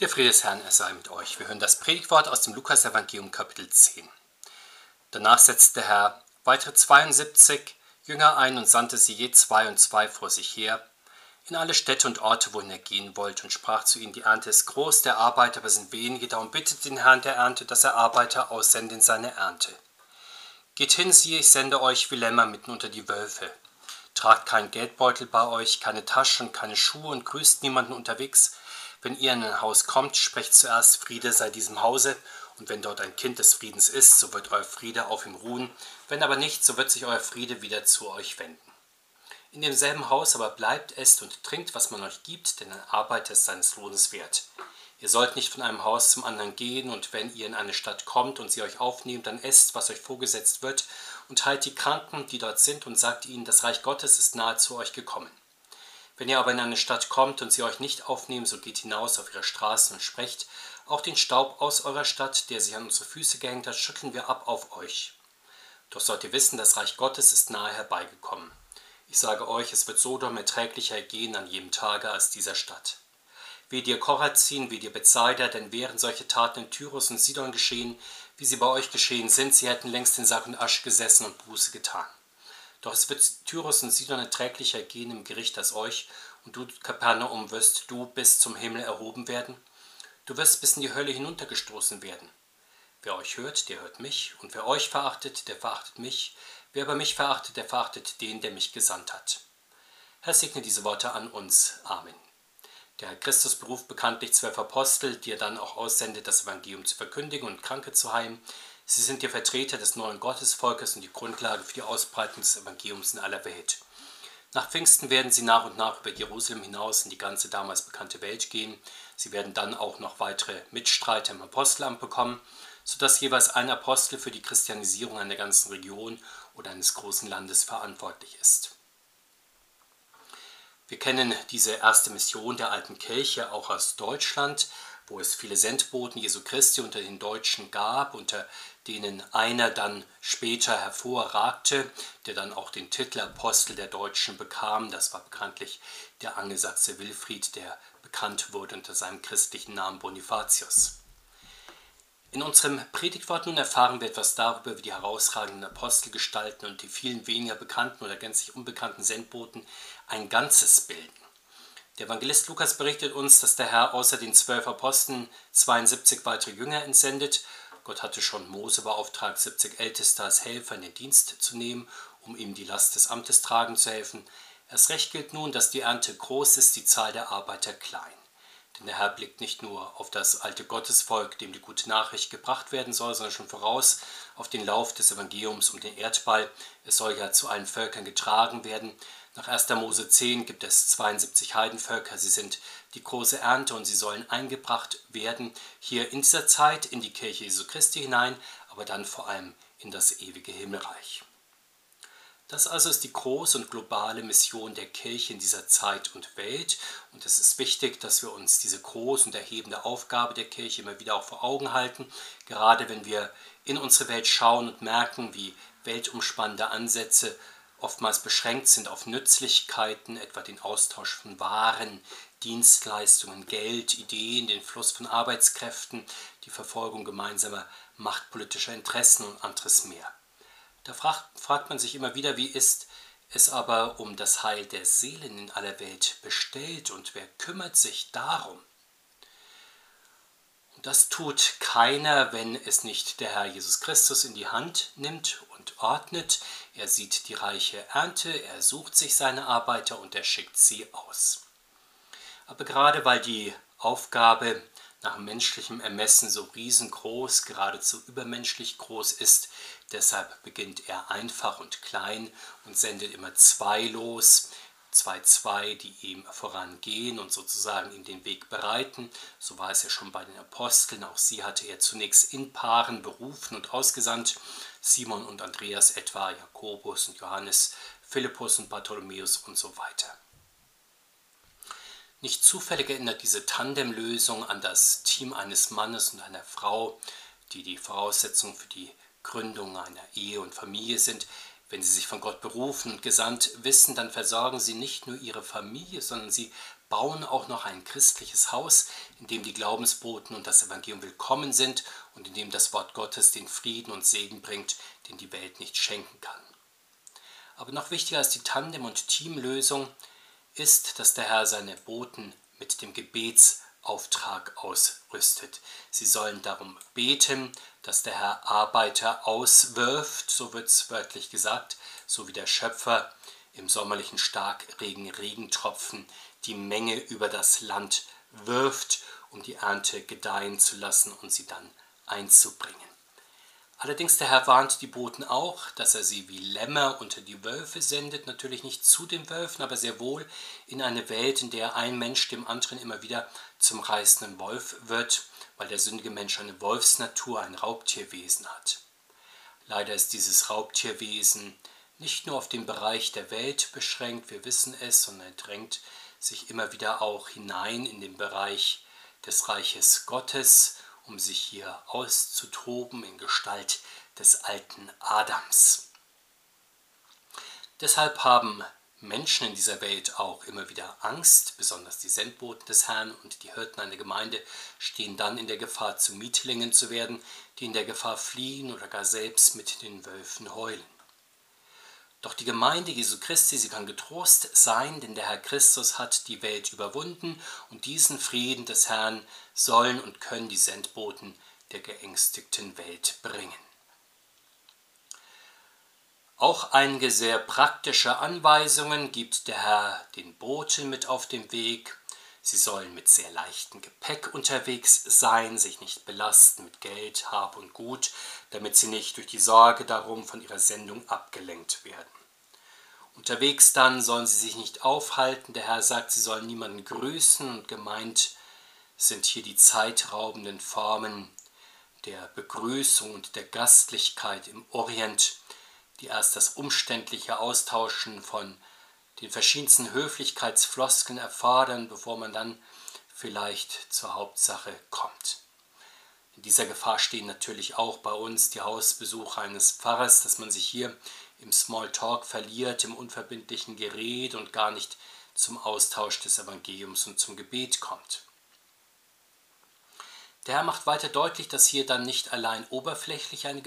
Der Friede des Herrn, er sei mit euch. Wir hören das Predigtwort aus dem Lukas-Evangelium, Kapitel 10. Danach setzte der Herr weitere 72 Jünger ein und sandte sie je zwei und zwei vor sich her, in alle Städte und Orte, wohin er gehen wollte, und sprach zu ihnen: Die Ernte ist groß, der Arbeiter aber sind wenige, darum bittet den Herrn der Ernte, dass er Arbeiter aussende in seine Ernte. Geht hin, siehe, ich sende euch wie Lämmer mitten unter die Wölfe. Tragt keinen Geldbeutel bei euch, keine Tasche und keine Schuhe und grüßt niemanden unterwegs wenn ihr in ein Haus kommt, sprecht zuerst Friede sei diesem Hause, und wenn dort ein Kind des Friedens ist, so wird euer Friede auf ihm ruhen, wenn aber nicht, so wird sich euer Friede wieder zu euch wenden. In demselben Haus aber bleibt, esst und trinkt, was man euch gibt, denn ein Arbeiter ist seines Lohnes wert. Ihr sollt nicht von einem Haus zum anderen gehen, und wenn ihr in eine Stadt kommt und sie euch aufnehmt, dann esst, was euch vorgesetzt wird, und heilt die Kranken, die dort sind, und sagt ihnen, das Reich Gottes ist nahe zu euch gekommen. Wenn ihr aber in eine Stadt kommt und sie euch nicht aufnehmen, so geht hinaus auf ihre Straßen und sprecht, auch den Staub aus eurer Stadt, der sich an unsere Füße gehängt hat, schütteln wir ab auf euch. Doch sollt ihr wissen, das Reich Gottes ist nahe herbeigekommen. Ich sage euch, es wird Sodom erträglicher gehen an jedem Tage als dieser Stadt. Wie dir Korazin, wie dir Bethsaida, denn wären solche Taten in Tyrus und Sidon geschehen, wie sie bei euch geschehen sind, sie hätten längst in Sack und Asch gesessen und Buße getan. Doch es wird Tyrus und Sidon erträglicher gehen im Gericht als euch, und du, Kapernaum, wirst du bis zum Himmel erhoben werden. Du wirst bis in die Hölle hinuntergestoßen werden. Wer euch hört, der hört mich, und wer euch verachtet, der verachtet mich. Wer aber mich verachtet, der verachtet den, der mich gesandt hat. Herr, segne diese Worte an uns. Amen. Der Herr Christus beruft bekanntlich zwölf Apostel, die er dann auch aussendet, das Evangelium zu verkündigen und Kranke zu heilen, Sie sind die Vertreter des neuen Gottesvolkes und die Grundlage für die Ausbreitung des Evangeliums in aller Welt. Nach Pfingsten werden sie nach und nach über Jerusalem hinaus in die ganze damals bekannte Welt gehen. Sie werden dann auch noch weitere Mitstreiter im Apostelamt bekommen, sodass jeweils ein Apostel für die Christianisierung einer ganzen Region oder eines großen Landes verantwortlich ist. Wir kennen diese erste Mission der alten Kirche auch aus Deutschland, wo es viele Sendboten Jesu Christi unter den Deutschen gab, unter denen einer dann später hervorragte, der dann auch den Titel Apostel der Deutschen bekam. Das war bekanntlich der Angelsachse Wilfried, der bekannt wurde unter seinem christlichen Namen Bonifatius. In unserem Predigtwort nun erfahren wir etwas darüber, wie die herausragenden Apostelgestalten und die vielen weniger bekannten oder gänzlich unbekannten Sendboten ein Ganzes bilden. Der Evangelist Lukas berichtet uns, dass der Herr außer den zwölf Aposteln 72 weitere Jünger entsendet Gott hatte schon Mose beauftragt, 70 Älteste als Helfer in den Dienst zu nehmen, um ihm die Last des Amtes tragen zu helfen. Erst recht gilt nun, dass die Ernte groß ist, die Zahl der Arbeiter klein. Denn der Herr blickt nicht nur auf das alte Gottesvolk, dem die gute Nachricht gebracht werden soll, sondern schon voraus auf den Lauf des Evangeliums um den Erdball. Es soll ja zu allen Völkern getragen werden. Nach 1. Mose 10 gibt es 72 Heidenvölker. Sie sind die große Ernte und sie sollen eingebracht werden hier in dieser Zeit in die Kirche Jesu Christi hinein, aber dann vor allem in das ewige Himmelreich. Das also ist die große und globale Mission der Kirche in dieser Zeit und Welt. Und es ist wichtig, dass wir uns diese große und erhebende Aufgabe der Kirche immer wieder auch vor Augen halten, gerade wenn wir in unsere Welt schauen und merken, wie weltumspannende Ansätze oftmals beschränkt sind auf Nützlichkeiten, etwa den Austausch von Waren, Dienstleistungen, Geld, Ideen, den Fluss von Arbeitskräften, die Verfolgung gemeinsamer machtpolitischer Interessen und anderes mehr. Da fragt, fragt man sich immer wieder, wie ist es aber um das Heil der Seelen in aller Welt bestellt und wer kümmert sich darum? Das tut keiner, wenn es nicht der Herr Jesus Christus in die Hand nimmt und ordnet. Er sieht die reiche Ernte, er sucht sich seine Arbeiter und er schickt sie aus. Aber gerade weil die Aufgabe nach menschlichem Ermessen so riesengroß, geradezu übermenschlich groß ist, deshalb beginnt er einfach und klein und sendet immer zwei los, zwei, zwei, die ihm vorangehen und sozusagen ihm den Weg bereiten. So war es ja schon bei den Aposteln, auch sie hatte er zunächst in Paaren berufen und ausgesandt, Simon und Andreas etwa, Jakobus und Johannes, Philippus und Bartholomäus und so weiter. Nicht zufällig erinnert diese Tandemlösung an das Team eines Mannes und einer Frau, die die Voraussetzung für die Gründung einer Ehe und Familie sind. Wenn sie sich von Gott berufen und gesandt wissen, dann versorgen sie nicht nur ihre Familie, sondern sie bauen auch noch ein christliches Haus, in dem die Glaubensboten und das Evangelium willkommen sind und in dem das Wort Gottes den Frieden und Segen bringt, den die Welt nicht schenken kann. Aber noch wichtiger als die Tandem- und Teamlösung ist, dass der Herr seine Boten mit dem Gebetsauftrag ausrüstet. Sie sollen darum beten, dass der Herr Arbeiter auswirft, so wird es wörtlich gesagt, so wie der Schöpfer im sommerlichen Starkregen Regentropfen die Menge über das Land wirft, um die Ernte gedeihen zu lassen und sie dann einzubringen. Allerdings der Herr warnt die Boten auch, dass er sie wie Lämmer unter die Wölfe sendet, natürlich nicht zu den Wölfen, aber sehr wohl in eine Welt, in der ein Mensch dem anderen immer wieder zum reißenden Wolf wird, weil der sündige Mensch eine Wolfsnatur, ein Raubtierwesen hat. Leider ist dieses Raubtierwesen nicht nur auf den Bereich der Welt beschränkt, wir wissen es, sondern er drängt sich immer wieder auch hinein in den Bereich des Reiches Gottes um sich hier auszutoben in Gestalt des alten Adams. Deshalb haben Menschen in dieser Welt auch immer wieder Angst, besonders die Sendboten des Herrn und die Hirten einer Gemeinde stehen dann in der Gefahr, zu Mietlingen zu werden, die in der Gefahr fliehen oder gar selbst mit den Wölfen heulen. Doch die Gemeinde Jesu Christi, sie kann getrost sein, denn der Herr Christus hat die Welt überwunden und diesen Frieden des Herrn sollen und können die Sendboten der geängstigten Welt bringen. Auch einige sehr praktische Anweisungen gibt der Herr den Boten mit auf den Weg. Sie sollen mit sehr leichtem Gepäck unterwegs sein, sich nicht belasten mit Geld, Hab und Gut, damit sie nicht durch die Sorge darum von ihrer Sendung abgelenkt werden. Unterwegs dann sollen sie sich nicht aufhalten. Der Herr sagt, sie sollen niemanden grüßen und gemeint sind hier die zeitraubenden Formen der Begrüßung und der Gastlichkeit im Orient, die erst das umständliche Austauschen von den verschiedensten Höflichkeitsfloskeln erfordern, bevor man dann vielleicht zur Hauptsache kommt. In dieser Gefahr stehen natürlich auch bei uns die Hausbesuche eines Pfarrers, dass man sich hier im Smalltalk verliert, im unverbindlichen Gerät und gar nicht zum Austausch des Evangeliums und zum Gebet kommt. Der Herr macht weiter deutlich, dass hier dann nicht allein oberflächlich eine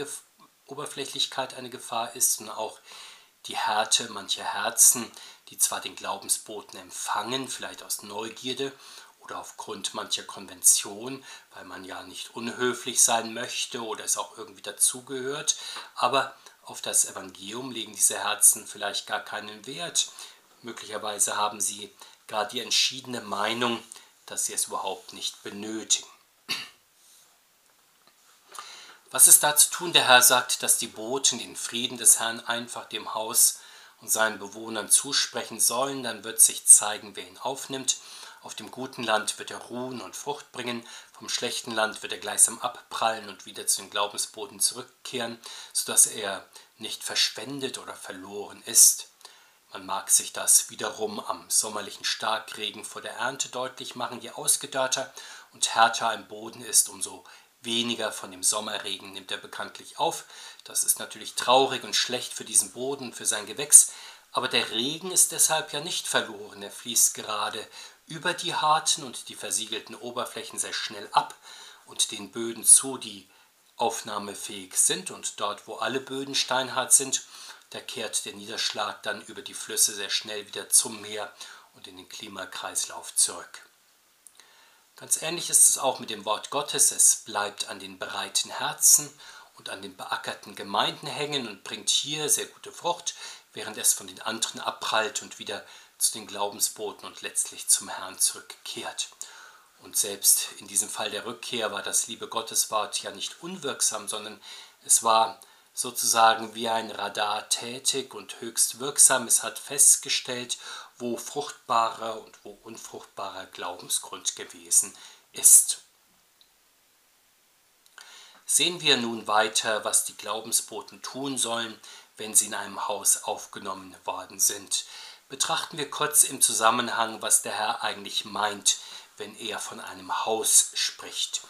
Oberflächlichkeit eine Gefahr ist, sondern auch die Härte mancher Herzen, die zwar den Glaubensboten empfangen, vielleicht aus Neugierde oder aufgrund mancher Konvention, weil man ja nicht unhöflich sein möchte oder es auch irgendwie dazugehört, aber auf das Evangelium legen diese Herzen vielleicht gar keinen Wert. Möglicherweise haben sie gar die entschiedene Meinung, dass sie es überhaupt nicht benötigen. Was ist da zu tun? Der Herr sagt, dass die Boten den Frieden des Herrn einfach dem Haus und seinen Bewohnern zusprechen sollen. Dann wird sich zeigen, wer ihn aufnimmt. Auf dem guten Land wird er ruhen und Frucht bringen, vom schlechten Land wird er gleichsam abprallen und wieder zu den Glaubensboden zurückkehren, sodass er nicht verschwendet oder verloren ist. Man mag sich das wiederum am sommerlichen Starkregen vor der Ernte deutlich machen. Je ausgedörrter und härter ein Boden ist, umso weniger von dem Sommerregen nimmt er bekanntlich auf. Das ist natürlich traurig und schlecht für diesen Boden, für sein Gewächs, aber der Regen ist deshalb ja nicht verloren. Er fließt gerade über die harten und die versiegelten Oberflächen sehr schnell ab und den Böden zu, die aufnahmefähig sind. Und dort, wo alle Böden steinhart sind, da kehrt der Niederschlag dann über die Flüsse sehr schnell wieder zum Meer und in den Klimakreislauf zurück. Ganz ähnlich ist es auch mit dem Wort Gottes. Es bleibt an den bereiten Herzen und an den beackerten Gemeinden hängen und bringt hier sehr gute Frucht, während es von den anderen abprallt und wieder zu den Glaubensboten und letztlich zum Herrn zurückkehrt. Und selbst in diesem Fall der Rückkehr war das liebe Gotteswort ja nicht unwirksam, sondern es war sozusagen wie ein Radar tätig und höchst wirksam. Es hat festgestellt, wo fruchtbarer und wo unfruchtbarer Glaubensgrund gewesen ist. Sehen wir nun weiter, was die Glaubensboten tun sollen, wenn sie in einem Haus aufgenommen worden sind. Betrachten wir kurz im Zusammenhang, was der Herr eigentlich meint, wenn er von einem Haus spricht.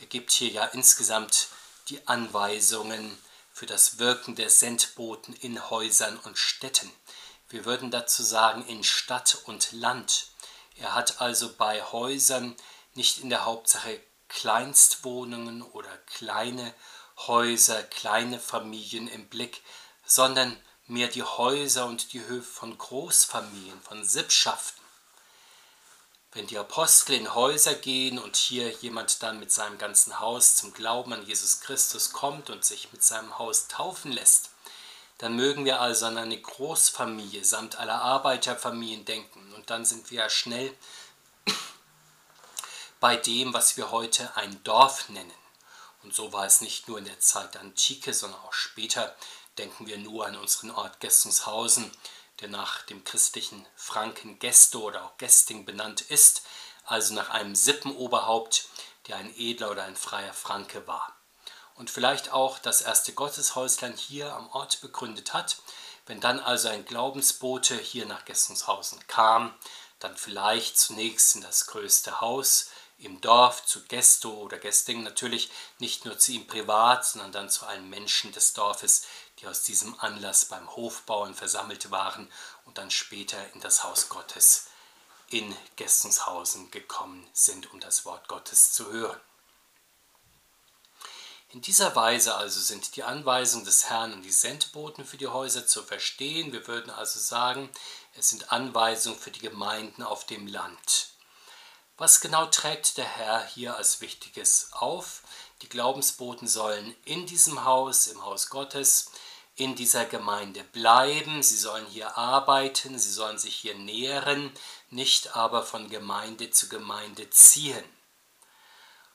Er gibt hier ja insgesamt die Anweisungen für das Wirken der Sendboten in Häusern und Städten. Wir würden dazu sagen in Stadt und Land. Er hat also bei Häusern nicht in der Hauptsache Kleinstwohnungen oder kleine Häuser, kleine Familien im Blick, sondern mehr die Häuser und die Höfe von Großfamilien, von Sippschaften. Wenn die Apostel in Häuser gehen und hier jemand dann mit seinem ganzen Haus zum Glauben an Jesus Christus kommt und sich mit seinem Haus taufen lässt, dann mögen wir also an eine Großfamilie samt aller Arbeiterfamilien denken und dann sind wir schnell bei dem, was wir heute ein Dorf nennen. Und so war es nicht nur in der Zeit der Antike, sondern auch später. Denken wir nur an unseren Ort Gestungshausen, der nach dem christlichen Franken Gesto oder auch Gesting benannt ist, also nach einem Sippenoberhaupt, der ein Edler oder ein freier Franke war. Und vielleicht auch das erste Gotteshäuslein hier am Ort begründet hat. Wenn dann also ein Glaubensbote hier nach Gestungshausen kam, dann vielleicht zunächst in das größte Haus, im Dorf zu Gesto oder Gesting natürlich nicht nur zu ihm privat, sondern dann zu allen Menschen des Dorfes, die aus diesem Anlass beim Hofbauen versammelt waren und dann später in das Haus Gottes in Gestingshausen gekommen sind, um das Wort Gottes zu hören. In dieser Weise also sind die Anweisungen des Herrn und die Sendboten für die Häuser zu verstehen. Wir würden also sagen, es sind Anweisungen für die Gemeinden auf dem Land. Was genau trägt der Herr hier als Wichtiges auf? Die Glaubensboten sollen in diesem Haus, im Haus Gottes, in dieser Gemeinde bleiben, sie sollen hier arbeiten, sie sollen sich hier nähren, nicht aber von Gemeinde zu Gemeinde ziehen.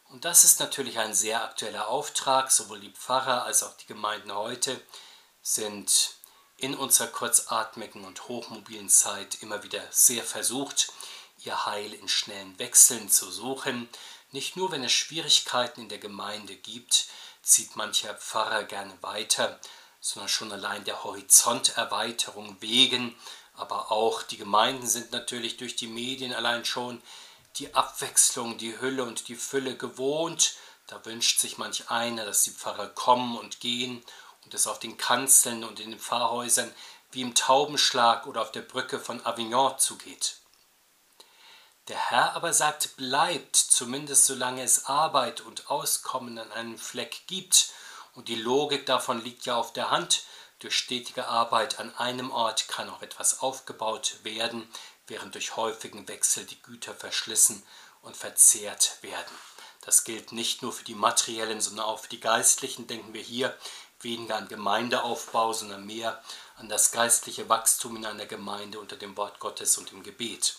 Und das ist natürlich ein sehr aktueller Auftrag, sowohl die Pfarrer als auch die Gemeinden heute sind in unserer kurzatmigen und hochmobilen Zeit immer wieder sehr versucht, ihr Heil in schnellen Wechseln zu suchen. Nicht nur, wenn es Schwierigkeiten in der Gemeinde gibt, zieht mancher Pfarrer gerne weiter, sondern schon allein der Horizonterweiterung wegen, aber auch die Gemeinden sind natürlich durch die Medien allein schon die Abwechslung, die Hülle und die Fülle gewohnt. Da wünscht sich manch einer, dass die Pfarrer kommen und gehen und es auf den Kanzeln und in den Pfarrhäusern wie im Taubenschlag oder auf der Brücke von Avignon zugeht. Der Herr aber sagt, bleibt, zumindest solange es Arbeit und Auskommen an einem Fleck gibt. Und die Logik davon liegt ja auf der Hand. Durch stetige Arbeit an einem Ort kann auch etwas aufgebaut werden, während durch häufigen Wechsel die Güter verschlissen und verzehrt werden. Das gilt nicht nur für die materiellen, sondern auch für die geistlichen. Denken wir hier weniger an Gemeindeaufbau, sondern mehr an das geistliche Wachstum in einer Gemeinde unter dem Wort Gottes und im Gebet.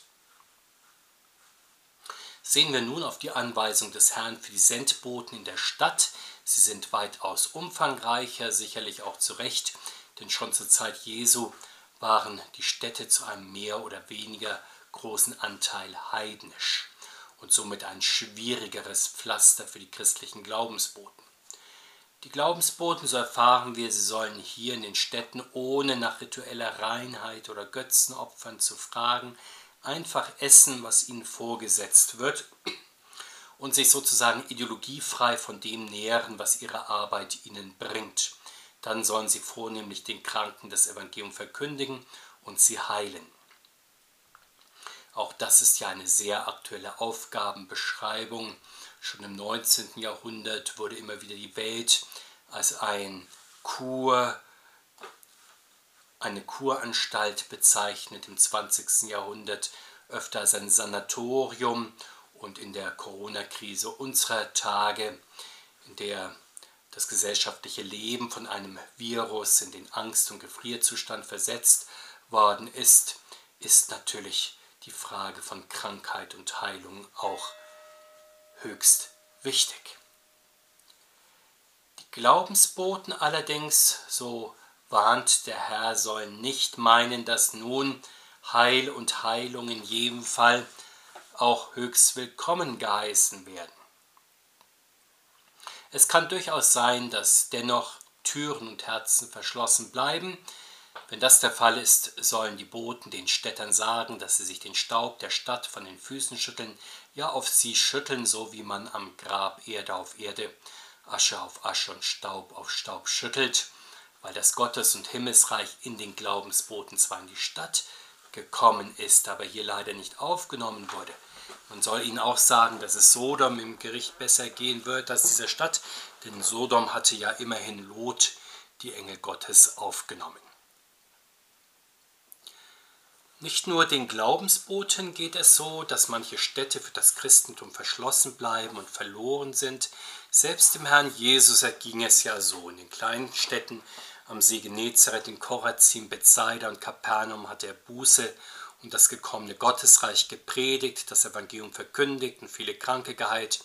Sehen wir nun auf die Anweisung des Herrn für die Sendboten in der Stadt. Sie sind weitaus umfangreicher, sicherlich auch zu Recht, denn schon zur Zeit Jesu waren die Städte zu einem mehr oder weniger großen Anteil heidnisch und somit ein schwierigeres Pflaster für die christlichen Glaubensboten. Die Glaubensboten, so erfahren wir, sie sollen hier in den Städten ohne nach ritueller Reinheit oder Götzenopfern zu fragen, einfach essen, was ihnen vorgesetzt wird und sich sozusagen ideologiefrei von dem nähren, was ihre Arbeit ihnen bringt. Dann sollen sie vornehmlich den Kranken das Evangelium verkündigen und sie heilen. Auch das ist ja eine sehr aktuelle Aufgabenbeschreibung. Schon im 19. Jahrhundert wurde immer wieder die Welt als ein Kur, eine Kuranstalt bezeichnet, im 20. Jahrhundert öfter als ein Sanatorium und in der Corona-Krise unserer Tage, in der das gesellschaftliche Leben von einem Virus in den Angst- und Gefrierzustand versetzt worden ist, ist natürlich die Frage von Krankheit und Heilung auch höchst wichtig. Die Glaubensboten allerdings, so warnt der Herr, sollen nicht meinen, dass nun Heil und Heilung in jedem Fall auch höchst willkommen geheißen werden. Es kann durchaus sein, dass dennoch Türen und Herzen verschlossen bleiben. Wenn das der Fall ist, sollen die Boten den Städtern sagen, dass sie sich den Staub der Stadt von den Füßen schütteln, ja auf sie schütteln, so wie man am Grab Erde auf Erde, Asche auf Asche und Staub auf Staub schüttelt weil das Gottes- und Himmelsreich in den Glaubensboten zwar in die Stadt gekommen ist, aber hier leider nicht aufgenommen wurde. Man soll ihnen auch sagen, dass es Sodom im Gericht besser gehen wird als dieser Stadt, denn Sodom hatte ja immerhin Lot, die Engel Gottes, aufgenommen. Nicht nur den Glaubensboten geht es so, dass manche Städte für das Christentum verschlossen bleiben und verloren sind. Selbst dem Herrn Jesus erging es ja so. In den kleinen Städten am See Genezareth, in Korazin, Bethsaida und Kapernaum hat er Buße und das gekommene Gottesreich gepredigt, das Evangelium verkündigt und viele Kranke geheilt.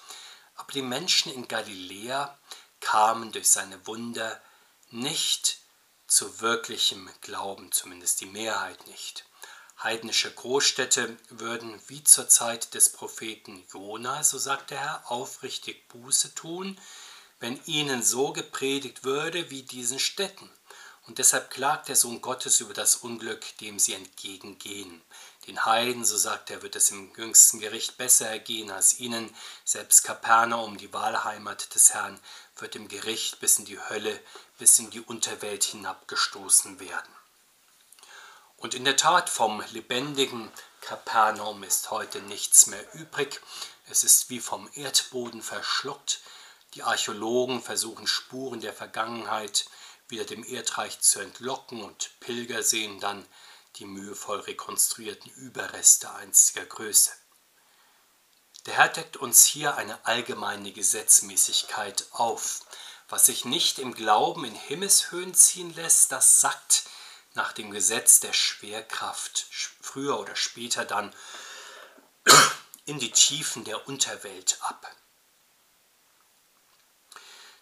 Aber die Menschen in Galiläa kamen durch seine Wunder nicht zu wirklichem Glauben, zumindest die Mehrheit nicht. Heidnische Großstädte würden wie zur Zeit des Propheten Jona, so sagt der Herr, aufrichtig Buße tun, wenn ihnen so gepredigt würde wie diesen Städten. Und deshalb klagt der Sohn Gottes über das Unglück, dem sie entgegengehen. Den Heiden, so sagt er, wird es im jüngsten Gericht besser ergehen als ihnen. Selbst Kapernaum, die Wahlheimat des Herrn, wird im Gericht bis in die Hölle, bis in die Unterwelt hinabgestoßen werden. Und in der Tat vom lebendigen Kapernaum ist heute nichts mehr übrig. Es ist wie vom Erdboden verschluckt. Die Archäologen versuchen Spuren der Vergangenheit wieder dem Erdreich zu entlocken und Pilger sehen dann die mühevoll rekonstruierten Überreste einstiger Größe. Der Herr deckt uns hier eine allgemeine Gesetzmäßigkeit auf. Was sich nicht im Glauben in Himmeshöhen ziehen lässt, das sagt nach dem Gesetz der Schwerkraft früher oder später dann in die Tiefen der Unterwelt ab.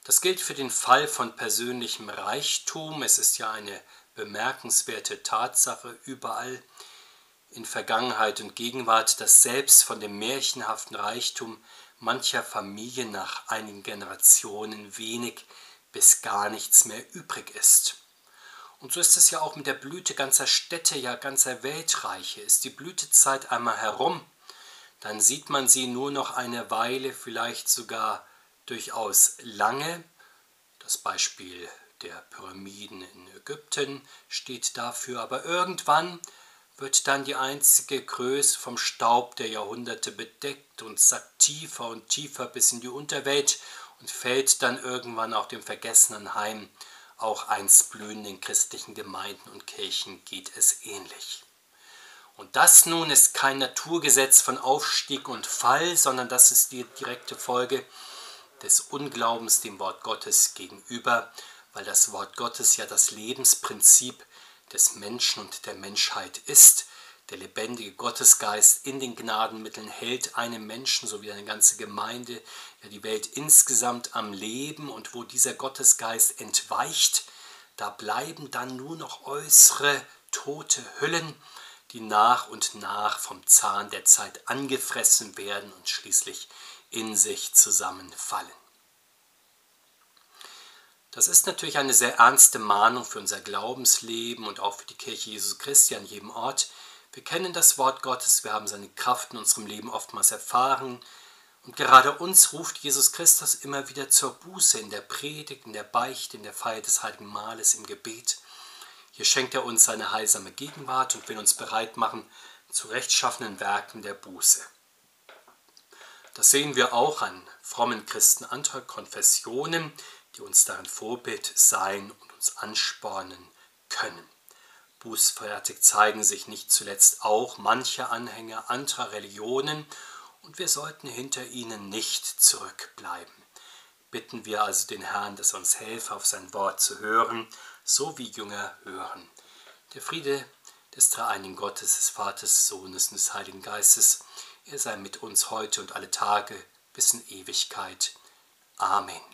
Das gilt für den Fall von persönlichem Reichtum. Es ist ja eine bemerkenswerte Tatsache überall in Vergangenheit und Gegenwart, dass selbst von dem märchenhaften Reichtum mancher Familien nach einigen Generationen wenig bis gar nichts mehr übrig ist. Und so ist es ja auch mit der Blüte ganzer Städte, ja ganzer Weltreiche. Ist die Blütezeit einmal herum, dann sieht man sie nur noch eine Weile, vielleicht sogar durchaus lange. Das Beispiel der Pyramiden in Ägypten steht dafür, aber irgendwann wird dann die einzige Größe vom Staub der Jahrhunderte bedeckt und sackt tiefer und tiefer bis in die Unterwelt und fällt dann irgendwann auch dem Vergessenen heim auch einst blühenden christlichen Gemeinden und Kirchen geht es ähnlich. Und das nun ist kein Naturgesetz von Aufstieg und Fall, sondern das ist die direkte Folge des Unglaubens dem Wort Gottes gegenüber, weil das Wort Gottes ja das Lebensprinzip des Menschen und der Menschheit ist. Der lebendige Gottesgeist in den Gnadenmitteln hält einen Menschen sowie eine ganze Gemeinde, ja die Welt insgesamt am Leben. Und wo dieser Gottesgeist entweicht, da bleiben dann nur noch äußere tote Hüllen, die nach und nach vom Zahn der Zeit angefressen werden und schließlich in sich zusammenfallen. Das ist natürlich eine sehr ernste Mahnung für unser Glaubensleben und auch für die Kirche Jesus Christi an jedem Ort, wir kennen das Wort Gottes, wir haben seine Kraft in unserem Leben oftmals erfahren. Und gerade uns ruft Jesus Christus immer wieder zur Buße in der Predigt, in der Beichte, in der Feier des Heiligen Mahles, im Gebet. Hier schenkt er uns seine heilsame Gegenwart und will uns bereit machen zu rechtschaffenen Werken der Buße. Das sehen wir auch an frommen Christen anderer Konfessionen, die uns darin Vorbild sein und uns anspornen können. Bußfertig zeigen sich nicht zuletzt auch manche Anhänger anderer Religionen, und wir sollten hinter ihnen nicht zurückbleiben. Bitten wir also den Herrn, dass er uns helfe, auf sein Wort zu hören, so wie Jünger hören. Der Friede des dreieinigen Gottes, des Vaters, Sohnes und des Heiligen Geistes, er sei mit uns heute und alle Tage bis in Ewigkeit. Amen.